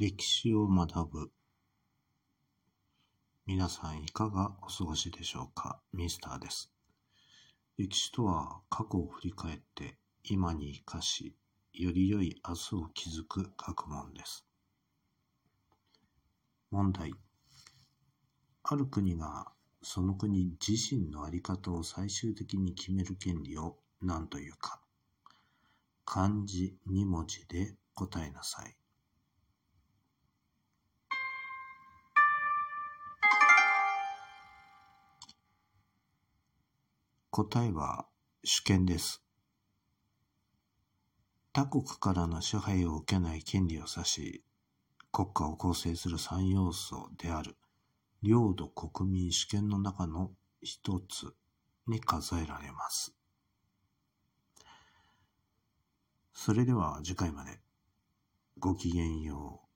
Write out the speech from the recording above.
歴史を学ぶ。皆さんいかがお過ごしでしょうか？ミスターです。歴史とは過去を振り返って今に生かし、より良い明日を築く学問です。問題。ある国がその国自身の在り方を最終的に決める権利を何というか。漢字2文字で答えなさい。答えは主権です。他国からの支配を受けない権利を指し、国家を構成する3要素である領土国民主権の中の一つに数えられます。それでは次回までごきげんよう。